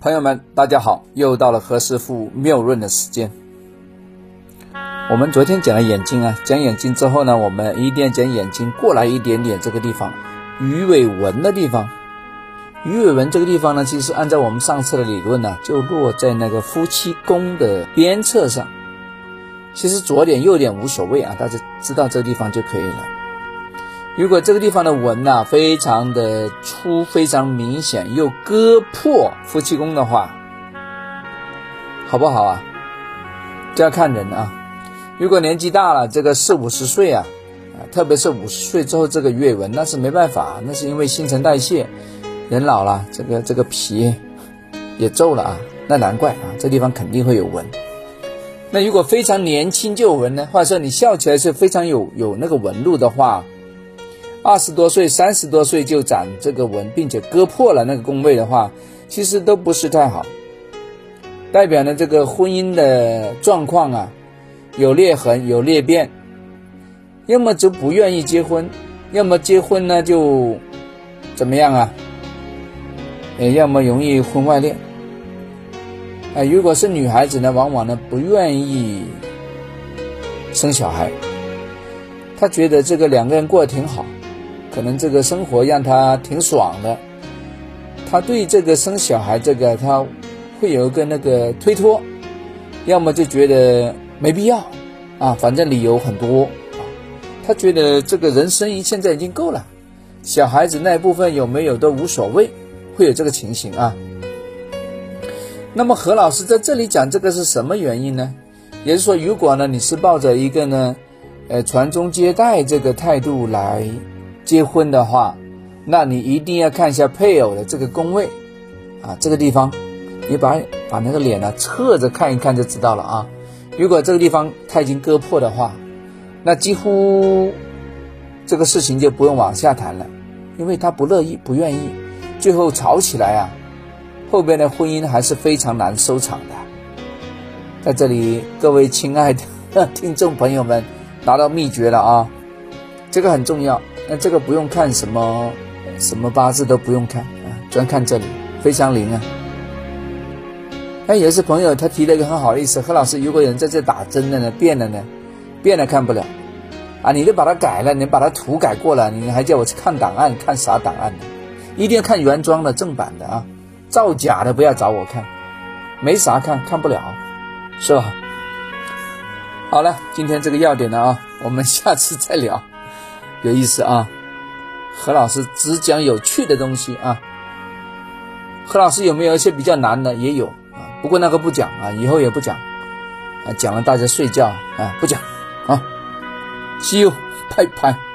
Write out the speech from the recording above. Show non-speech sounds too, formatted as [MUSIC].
朋友们，大家好，又到了何师傅妙论的时间。我们昨天讲了眼睛啊，讲眼睛之后呢，我们一定要讲眼睛过来一点点这个地方，鱼尾纹的地方。鱼尾纹这个地方呢，其实按照我们上次的理论呢，就落在那个夫妻宫的边侧上。其实左点右点无所谓啊，大家知道这个地方就可以了。如果这个地方的纹呐非常的粗、非常明显，又割破夫妻宫的话，好不好啊？这要看人啊。如果年纪大了，这个四五十岁啊，啊，特别是五十岁之后这个月纹，那是没办法，那是因为新陈代谢，人老了，这个这个皮也皱了啊，那难怪啊，这地方肯定会有纹。那如果非常年轻就纹呢，或者说你笑起来是非常有有那个纹路的话。二十多岁、三十多岁就长这个纹，并且割破了那个宫位的话，其实都不是太好，代表呢这个婚姻的状况啊有裂痕、有裂变，要么就不愿意结婚，要么结婚呢就怎么样啊？哎，要么容易婚外恋。哎，如果是女孩子呢，往往呢不愿意生小孩，她觉得这个两个人过得挺好。可能这个生活让他挺爽的，他对这个生小孩这个他会有一个那个推脱，要么就觉得没必要啊，反正理由很多啊，他觉得这个人生现在已经够了，小孩子那部分有没有都无所谓，会有这个情形啊。那么何老师在这里讲这个是什么原因呢？也就是说，如果呢你是抱着一个呢，呃传宗接代这个态度来。结婚的话，那你一定要看一下配偶的这个宫位，啊，这个地方，你把把那个脸呢侧着看一看就知道了啊。如果这个地方他已经割破的话，那几乎这个事情就不用往下谈了，因为他不乐意、不愿意，最后吵起来啊，后边的婚姻还是非常难收场的。在这里，各位亲爱的 [LAUGHS] 听众朋友们，拿到秘诀了啊，这个很重要。那这个不用看什么什么八字都不用看啊，专看这里非常灵啊。哎，有些朋友他提了一个很好的意思，何老师，如果有人在这打针的呢，变了呢，变了看不了啊，你都把它改了，你把它涂改过了，你还叫我去看档案，看啥档案呢？一定要看原装的正版的啊，造假的不要找我看，没啥看看不了，是吧？好了，今天这个要点呢啊，我们下次再聊。有意思啊，何老师只讲有趣的东西啊。何老师有没有一些比较难的？也有啊，不过那个不讲啊，以后也不讲啊，讲了大家睡觉啊，不讲啊。See you，拜拜。